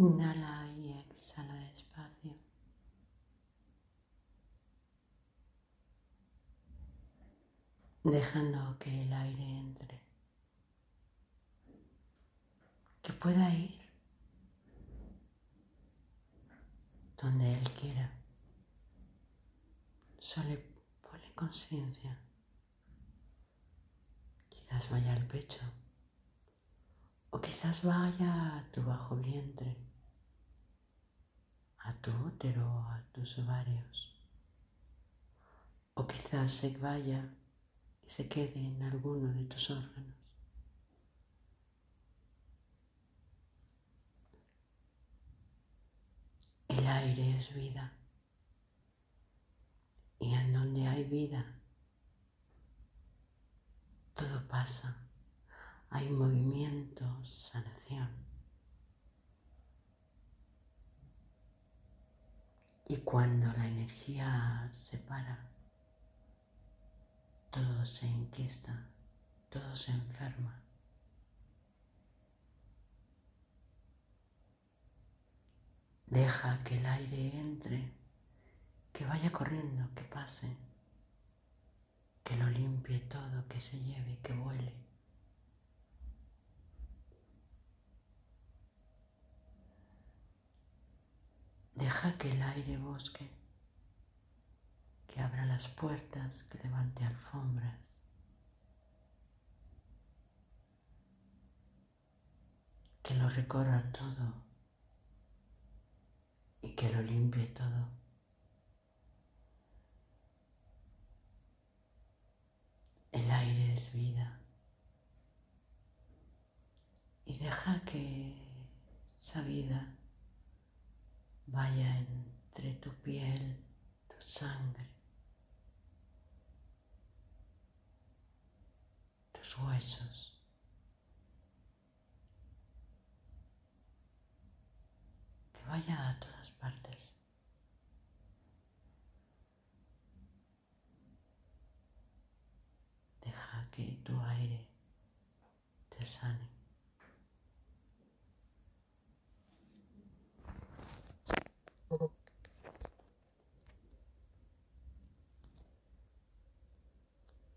Inhala y exhala despacio. Dejando que el aire entre. Que pueda ir donde Él quiera. Solo ponle conciencia. Quizás vaya al pecho. O quizás vaya a tu bajo vientre, a tu útero, a tus ovarios. O quizás se vaya y se quede en alguno de tus órganos. El aire es vida. Y en donde hay vida, todo pasa. Hay movimiento, sanación. Y cuando la energía se para, todo se inquiesta, todo se enferma. Deja que el aire entre, que vaya corriendo, que pase, que lo limpie todo, que se lleve, que vuele. Deja que el aire bosque, que abra las puertas, que levante alfombras. Que lo recorra todo y que lo limpie todo. El aire es vida y deja que esa vida vaya entre tu piel, tu sangre, tus huesos. Que vaya a todas partes. Deja que tu aire te sane.